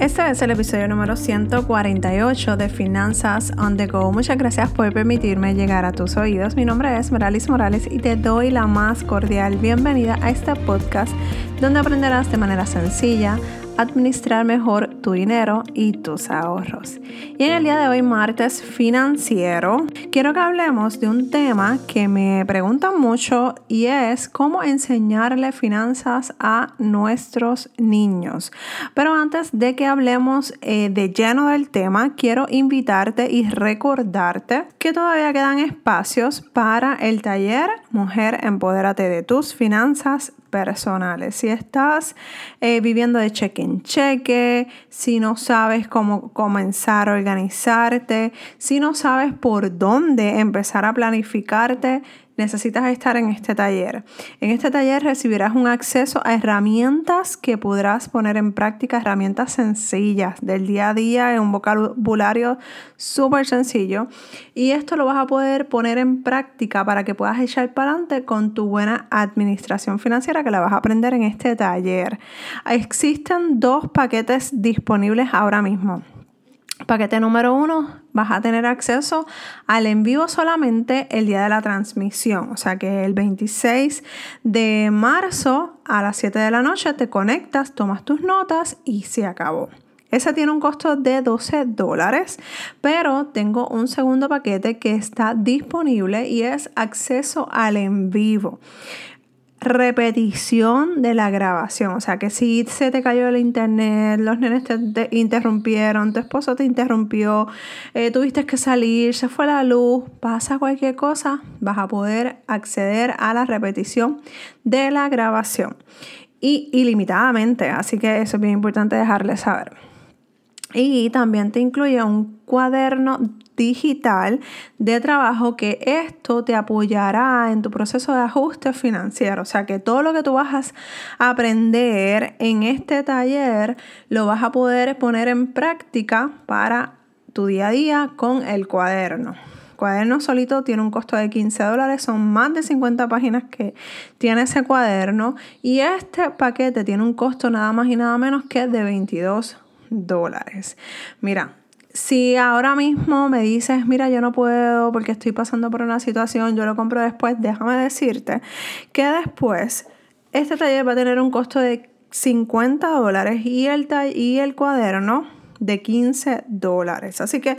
Este es el episodio número 148 de Finanzas on the Go. Muchas gracias por permitirme llegar a tus oídos. Mi nombre es Moralis Morales y te doy la más cordial bienvenida a este podcast donde aprenderás de manera sencilla administrar mejor tu dinero y tus ahorros. Y en el día de hoy, martes financiero, quiero que hablemos de un tema que me preguntan mucho y es cómo enseñarle finanzas a nuestros niños. Pero antes de que hablemos eh, de lleno del tema, quiero invitarte y recordarte que todavía quedan espacios para el taller Mujer Empodérate de tus finanzas personales. Si estás eh, viviendo de cheque en cheque, si no sabes cómo comenzar a organizarte, si no sabes por dónde empezar a planificarte, necesitas estar en este taller. En este taller recibirás un acceso a herramientas que podrás poner en práctica, herramientas sencillas del día a día en un vocabulario súper sencillo. Y esto lo vas a poder poner en práctica para que puedas echar para adelante con tu buena administración financiera que la vas a aprender en este taller. Existen dos paquetes disponibles ahora mismo. Paquete número uno, vas a tener acceso al en vivo solamente el día de la transmisión. O sea que el 26 de marzo a las 7 de la noche te conectas, tomas tus notas y se acabó. Ese tiene un costo de 12 dólares, pero tengo un segundo paquete que está disponible y es acceso al en vivo repetición de la grabación. O sea que si se te cayó el internet, los nenes te, interrumpieron, tu esposo te interrumpió, eh, tuviste que salir, se fue la luz, pasa cualquier cosa, vas a poder acceder a la repetición de la grabación. Y ilimitadamente, así que eso es bien importante dejarles saber. Y también te incluye un cuaderno digital de trabajo que esto te apoyará en tu proceso de ajuste financiero. O sea que todo lo que tú vas a aprender en este taller lo vas a poder poner en práctica para tu día a día con el cuaderno. Cuaderno solito tiene un costo de 15 dólares, son más de 50 páginas que tiene ese cuaderno y este paquete tiene un costo nada más y nada menos que de 22 dólares. Mira, si ahora mismo me dices, mira, yo no puedo porque estoy pasando por una situación, yo lo compro después, déjame decirte que después este taller va a tener un costo de 50 dólares y el, y el cuaderno de 15 dólares. Así que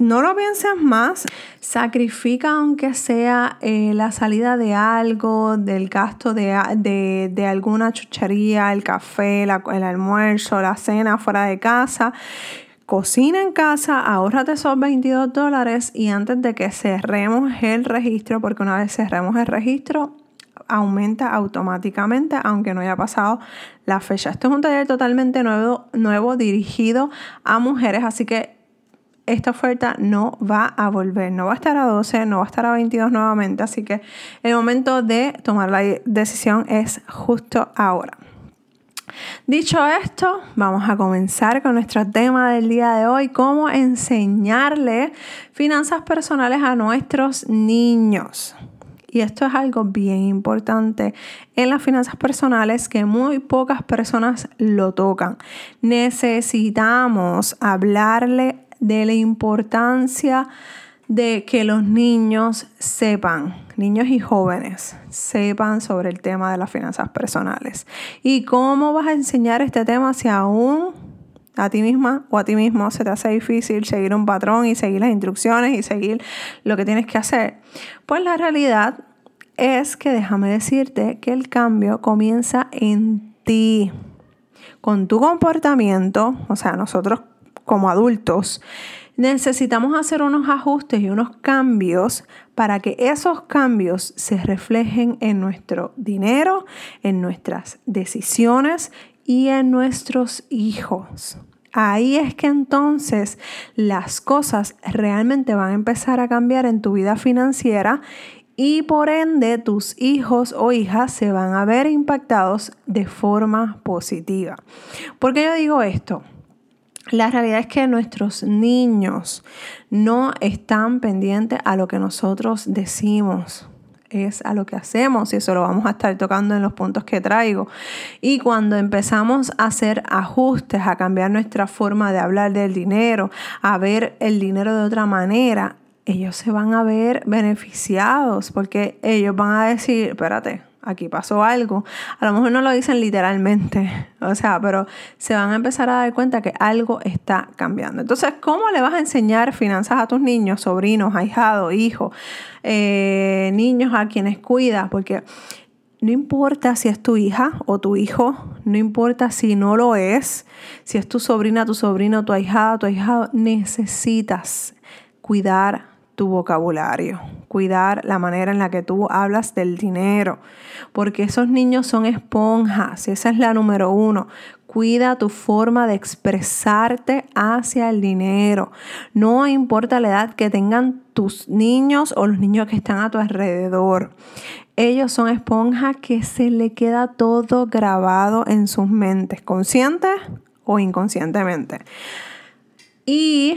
no lo pienses más, sacrifica aunque sea eh, la salida de algo, del gasto de, de, alguna chuchería, el café, el almuerzo, la cena fuera de casa Cocina en casa, ahórrate esos 22 dólares y antes de que cerremos el registro, porque una vez cerremos el registro, aumenta automáticamente, aunque no haya pasado la fecha. Este es un taller totalmente nuevo, nuevo dirigido a mujeres, así que esta oferta no va a volver, no va a estar a 12, no va a estar a 22 nuevamente, así que el momento de tomar la decisión es justo ahora. Dicho esto, vamos a comenzar con nuestro tema del día de hoy, cómo enseñarle finanzas personales a nuestros niños. Y esto es algo bien importante en las finanzas personales que muy pocas personas lo tocan. Necesitamos hablarle de la importancia de que los niños sepan, niños y jóvenes, sepan sobre el tema de las finanzas personales. ¿Y cómo vas a enseñar este tema si aún a ti misma o a ti mismo se te hace difícil seguir un patrón y seguir las instrucciones y seguir lo que tienes que hacer? Pues la realidad es que déjame decirte que el cambio comienza en ti, con tu comportamiento, o sea, nosotros como adultos necesitamos hacer unos ajustes y unos cambios para que esos cambios se reflejen en nuestro dinero, en nuestras decisiones y en nuestros hijos. Ahí es que entonces las cosas realmente van a empezar a cambiar en tu vida financiera y por ende tus hijos o hijas se van a ver impactados de forma positiva. ¿Por qué yo digo esto? La realidad es que nuestros niños no están pendientes a lo que nosotros decimos. es a lo que hacemos y eso lo vamos a estar tocando en los puntos que traigo. Y cuando empezamos a hacer ajustes, a cambiar nuestra forma de hablar del dinero, a ver el dinero de otra manera, ellos se van a ver beneficiados porque ellos van a decir, espérate, aquí pasó algo. A lo mejor no lo dicen literalmente, o sea, pero se van a empezar a dar cuenta que algo está cambiando. Entonces, ¿cómo le vas a enseñar finanzas a tus niños, sobrinos, ahijados, hijos, eh, niños a quienes cuidas? Porque no importa si es tu hija o tu hijo, no importa si no lo es, si es tu sobrina, tu sobrino, tu ahijada, tu ahijado, necesitas cuidar tu vocabulario, cuidar la manera en la que tú hablas del dinero, porque esos niños son esponjas y esa es la número uno. Cuida tu forma de expresarte hacia el dinero. No importa la edad que tengan tus niños o los niños que están a tu alrededor. Ellos son esponjas que se le queda todo grabado en sus mentes, consciente o inconscientemente. Y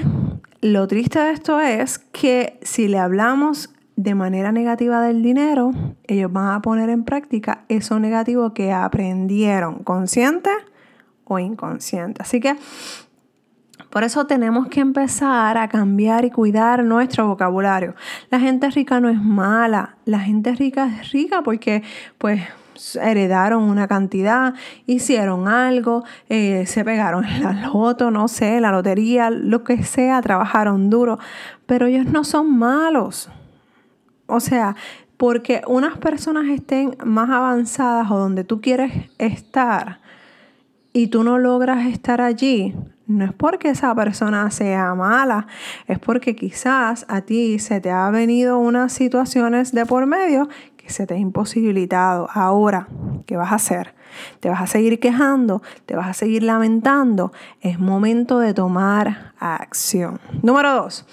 lo triste de esto es que si le hablamos de manera negativa del dinero, ellos van a poner en práctica eso negativo que aprendieron, consciente o inconsciente. Así que por eso tenemos que empezar a cambiar y cuidar nuestro vocabulario. La gente rica no es mala, la gente rica es rica porque pues heredaron una cantidad, hicieron algo, eh, se pegaron en la loto, no sé, la lotería, lo que sea, trabajaron duro, pero ellos no son malos. O sea, porque unas personas estén más avanzadas o donde tú quieres estar y tú no logras estar allí, no es porque esa persona sea mala, es porque quizás a ti se te ha venido unas situaciones de por medio se te ha imposibilitado. Ahora, ¿qué vas a hacer? ¿Te vas a seguir quejando? ¿Te vas a seguir lamentando? Es momento de tomar acción. Número dos,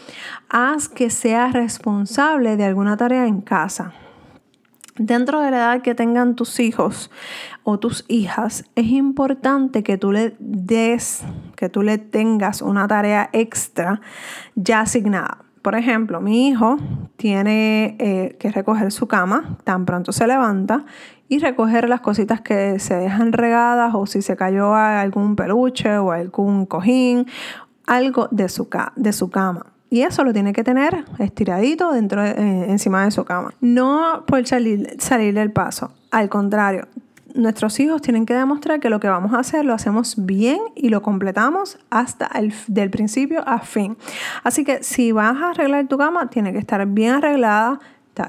haz que seas responsable de alguna tarea en casa. Dentro de la edad que tengan tus hijos o tus hijas, es importante que tú le des, que tú le tengas una tarea extra ya asignada. Por ejemplo, mi hijo tiene eh, que recoger su cama, tan pronto se levanta, y recoger las cositas que se dejan regadas o si se cayó algún peluche o algún cojín, algo de su, de su cama. Y eso lo tiene que tener estiradito dentro eh, encima de su cama. No por salir, salir del paso. Al contrario, nuestros hijos tienen que demostrar que lo que vamos a hacer lo hacemos bien y lo completamos hasta el del principio a fin. Así que si vas a arreglar tu cama, tiene que estar bien arreglada,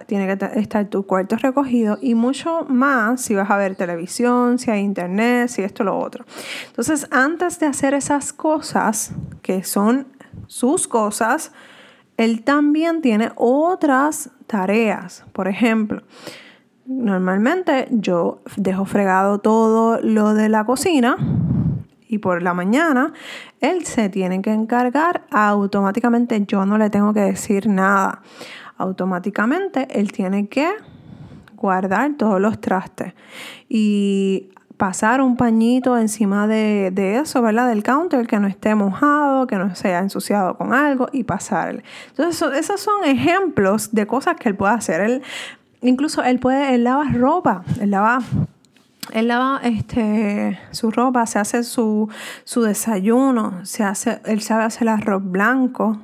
tiene que estar tu cuarto recogido y mucho más si vas a ver televisión, si hay internet, si esto, lo otro. Entonces, antes de hacer esas cosas, que son sus cosas, él también tiene otras tareas. Por ejemplo, normalmente yo dejo fregado todo lo de la cocina y por la mañana él se tiene que encargar automáticamente, yo no le tengo que decir nada. Automáticamente él tiene que guardar todos los trastes y pasar un pañito encima de, eso, ¿verdad? Del counter que no esté mojado, que no se haya ensuciado con algo y pasarle. Entonces, esos son ejemplos de cosas que él puede hacer. Él incluso él puede, él lava ropa, él lava él lava este, su ropa, se hace su, su, desayuno, se hace, él sabe hacer el arroz blanco.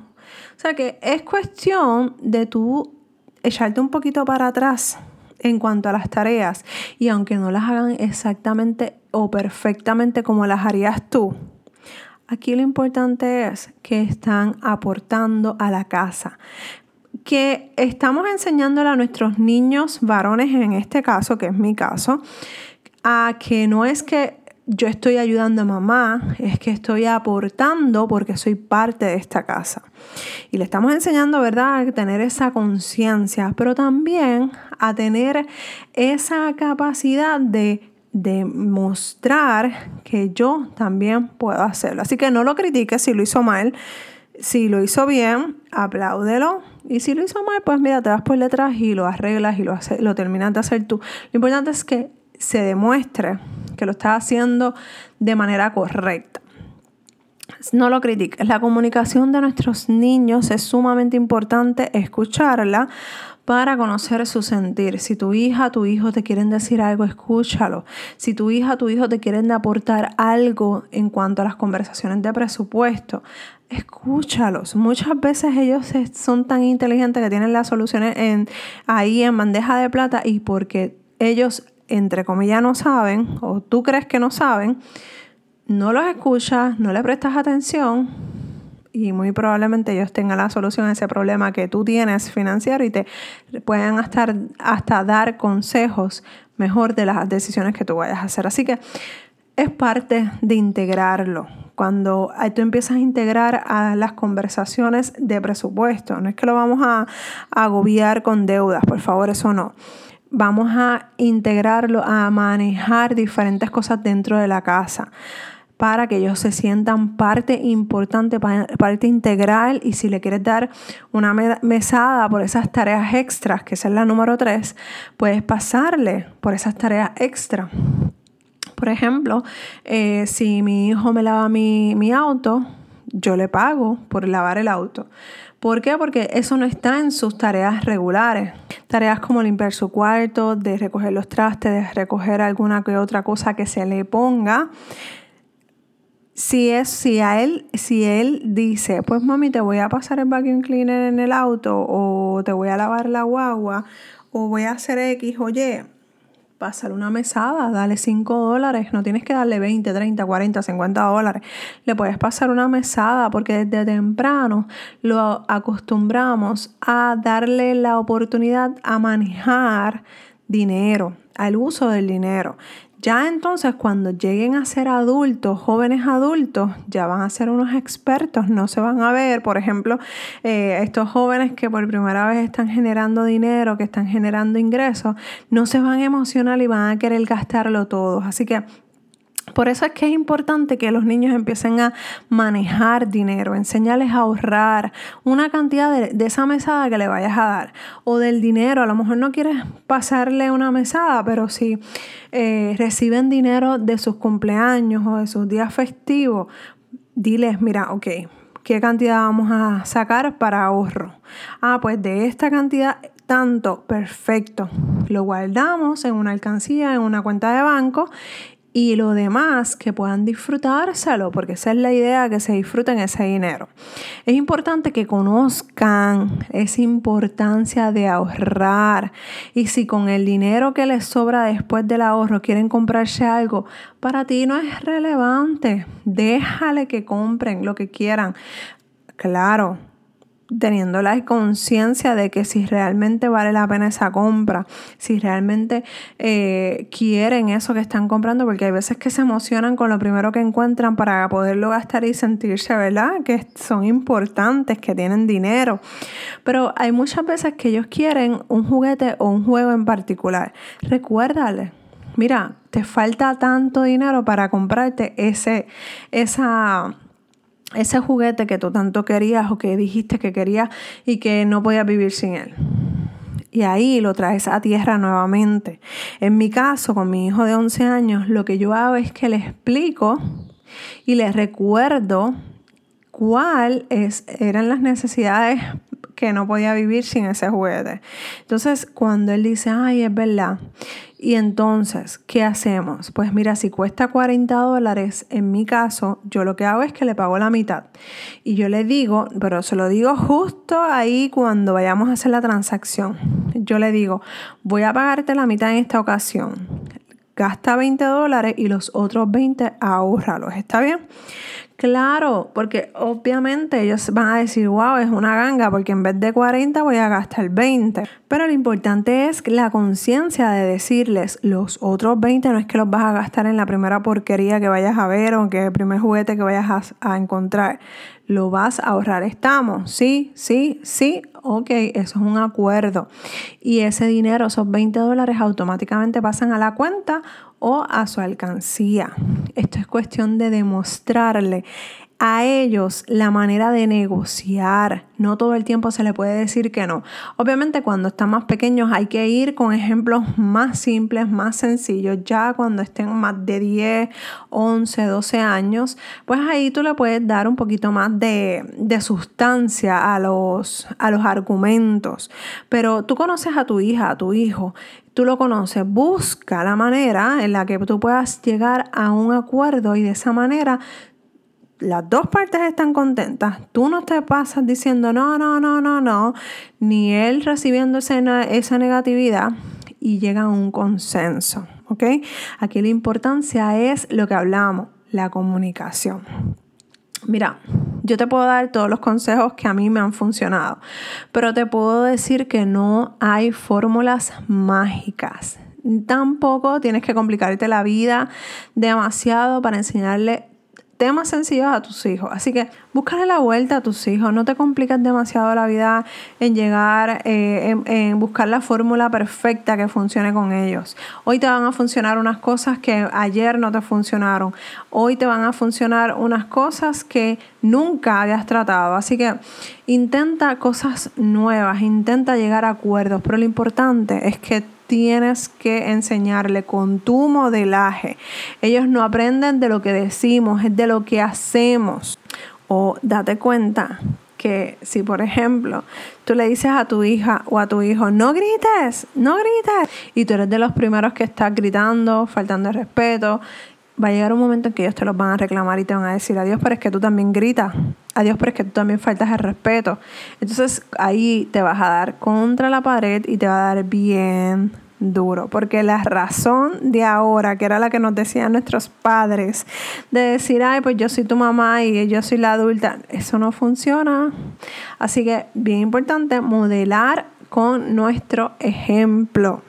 O sea que es cuestión de tú echarte un poquito para atrás en cuanto a las tareas y aunque no las hagan exactamente o perfectamente como las harías tú, aquí lo importante es que están aportando a la casa que estamos enseñándole a nuestros niños varones, en este caso, que es mi caso, a que no es que yo estoy ayudando a mamá, es que estoy aportando porque soy parte de esta casa. Y le estamos enseñando, ¿verdad?, a tener esa conciencia, pero también a tener esa capacidad de, de mostrar que yo también puedo hacerlo. Así que no lo critiques si lo hizo mal. Si lo hizo bien, apláudelo. Y si lo hizo mal, pues mira, te vas por detrás y lo arreglas y lo, lo terminas de hacer tú. Lo importante es que se demuestre que lo estás haciendo de manera correcta. No lo critiques. La comunicación de nuestros niños es sumamente importante escucharla para conocer su sentir. Si tu hija, tu hijo te quieren decir algo, escúchalo. Si tu hija, tu hijo te quieren aportar algo en cuanto a las conversaciones de presupuesto, escúchalos. Muchas veces ellos son tan inteligentes que tienen las soluciones en, ahí en bandeja de plata y porque ellos, entre comillas, no saben o tú crees que no saben, no los escuchas, no le prestas atención y muy probablemente ellos tengan la solución a ese problema que tú tienes financiero y te puedan hasta, hasta dar consejos mejor de las decisiones que tú vayas a hacer. Así que es parte de integrarlo. Cuando tú empiezas a integrar a las conversaciones de presupuesto, no es que lo vamos a agobiar con deudas, por favor, eso no vamos a integrarlo, a manejar diferentes cosas dentro de la casa para que ellos se sientan parte importante, parte integral y si le quieres dar una mesada por esas tareas extras, que es la número tres, puedes pasarle por esas tareas extras. Por ejemplo, eh, si mi hijo me lava mi, mi auto, yo le pago por lavar el auto. ¿Por qué? Porque eso no está en sus tareas regulares. Tareas como limpiar su cuarto, de recoger los trastes, de recoger alguna que otra cosa que se le ponga si es, si a él, si él dice, pues mami, te voy a pasar el vacuum cleaner en el auto, o te voy a lavar la guagua, o voy a hacer X, oye, pásale una mesada, dale 5 dólares, no tienes que darle 20, 30, 40, 50 dólares. Le puedes pasar una mesada porque desde temprano lo acostumbramos a darle la oportunidad a manejar dinero, al uso del dinero. Ya entonces cuando lleguen a ser adultos, jóvenes adultos, ya van a ser unos expertos, no se van a ver, por ejemplo, eh, estos jóvenes que por primera vez están generando dinero, que están generando ingresos, no se van a emocionar y van a querer gastarlo todo. Así que por eso es que es importante que los niños empiecen a manejar dinero, enseñarles a ahorrar una cantidad de, esa mesada que le vayas a dar o del dinero. A lo mejor no quieres pasarle una mesada, pero si eh, reciben dinero de sus cumpleaños o de sus días festivos, diles, mira, ok, ¿qué cantidad vamos a sacar para ahorro? Ah, pues de esta cantidad tanto, perfecto. Lo guardamos en una alcancía, en una cuenta de banco y lo demás que puedan disfrutárselo, porque esa es la idea, que se disfruten ese dinero. Es importante que conozcan esa importancia de ahorrar y si con el dinero que les sobra después del ahorro quieren comprarse algo, para ti no es relevante. Déjale que compren lo que quieran. Claro, teniendo la conciencia de que si realmente vale la pena esa compra, si realmente eh, quieren eso que están comprando, porque hay veces que se emocionan con lo primero que encuentran para poderlo gastar y sentirse, ¿verdad? Que son importantes, que tienen dinero. Pero hay muchas veces que ellos quieren un juguete o un juego en particular. Recuérdale. Mira, te falta tanto dinero para comprarte ese, esa, ese juguete que tú tanto querías o que dijiste que querías y que no podías vivir sin él. Y ahí lo traes a tierra nuevamente. En mi caso, con mi hijo de 11 años, lo que yo hago es que le explico y le recuerdo cuáles eran las necesidades que no podía vivir sin ese juguete. Entonces, cuando él dice, ay, es verdad, y entonces, ¿qué hacemos? Pues mira, si cuesta 40 dólares, en mi caso, yo lo que hago es que le pago la mitad. Y yo le digo, pero se lo digo justo ahí cuando vayamos a hacer la transacción. Yo le digo, voy a pagarte la mitad en esta ocasión. Gasta 20 dólares y los otros 20 ahorralos. ¿Está bien? Claro, porque obviamente ellos van a decir, wow, es una ganga, porque en vez de 40 voy a gastar 20. Pero lo importante es la conciencia de decirles, los otros 20 no es que los vas a gastar en la primera porquería que vayas a ver o que el primer juguete que vayas a, a encontrar. Lo vas a ahorrar. ¿Estamos? Sí, sí, sí. Ok, eso es un acuerdo. Y ese dinero, esos 20 dólares, automáticamente pasan a la cuenta o a su alcancía. Esto es cuestión de demostrarle a ellos la manera de negociar. No todo el tiempo se le puede decir que no. Obviamente cuando están más pequeños hay que ir con ejemplos más simples, más sencillos. Ya cuando estén más de 10, 11, 12 años, pues ahí tú le puedes dar un poquito más de, de sustancia a los, a los argumentos. Pero tú conoces a tu hija, a tu hijo, tú lo conoces, busca la manera en la que tú puedas llegar a un acuerdo y de esa manera las dos partes están contentas. Tú no te pasas diciendo no, no, no, no, no, ni él recibiendo esa negatividad y llega a un consenso. ¿Ok? Aquí la importancia es lo que hablamos, la comunicación. Mira, yo te puedo dar todos los consejos que a mí me han funcionado, pero te puedo decir que no hay fórmulas mágicas. Tampoco tienes que complicarte la vida demasiado para enseñarle temas sencillos a tus hijos. Así que búscale la vuelta a tus hijos. No te compliques demasiado la vida en llegar, eh, en, buscar la fórmula perfecta que funcione con ellos. Hoy te van a funcionar unas cosas que ayer no te funcionaron. Hoy te van a funcionar unas cosas que nunca habías tratado. Así que intenta cosas nuevas, intenta llegar a acuerdos. Pero lo importante es que tienes que enseñarle con tu modelaje. Ellos no aprenden de lo que decimos, es de lo que hacemos. O date cuenta que si, por ejemplo, tú le dices a tu hija o a tu hijo, no grites, no grites, y tú eres de los primeros que estás gritando, faltando el respeto, va a llegar un momento en que ellos te los van a reclamar y te van a decir, adiós, pero es que tú también gritas, adiós, pero es que tú también faltas el respeto. Entonces ahí te vas a dar contra la pared y te va a dar bien duro, porque la razón de ahora, que era la que nos decían nuestros padres, de decir, ay, pues yo soy tu mamá y yo soy la adulta, eso no funciona. Así que bien importante modelar con nuestro ejemplo.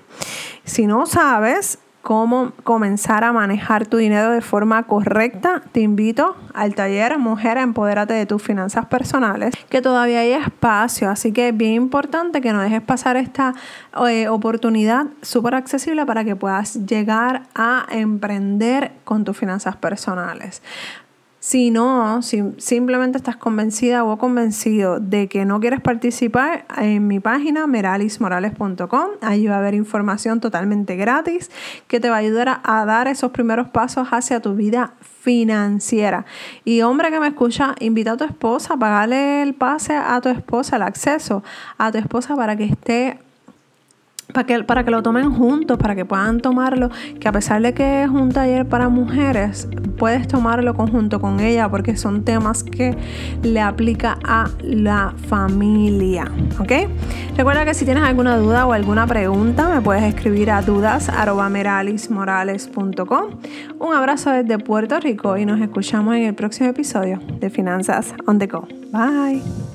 Si no sabes, cómo comenzar a manejar tu dinero de forma correcta, te invito al taller Mujer Empodérate de tus finanzas personales, que todavía hay espacio, así que es bien importante que no dejes pasar esta eh, oportunidad súper accesible para que puedas llegar a emprender con tus finanzas personales. Si no, si simplemente estás convencida o convencido de que no quieres participar, en mi página meralismorales.com, ahí va a haber información totalmente gratis que te va a ayudar a, dar esos primeros pasos hacia tu vida financiera. Y hombre que me escucha, invita a tu esposa, pagale el pase a tu esposa, el acceso a tu esposa para que esté para que, para que lo tomen juntos, para que puedan tomarlo, que a pesar de que es un taller para mujeres, puedes tomarlo conjunto con ella porque son temas que le aplica a la familia, ¿ok? Recuerda que si tienes alguna duda o alguna pregunta, me puedes escribir a dudas.meralismorales.com. Un abrazo desde Puerto Rico y nos escuchamos en el próximo episodio de Finanzas on the Go. Bye.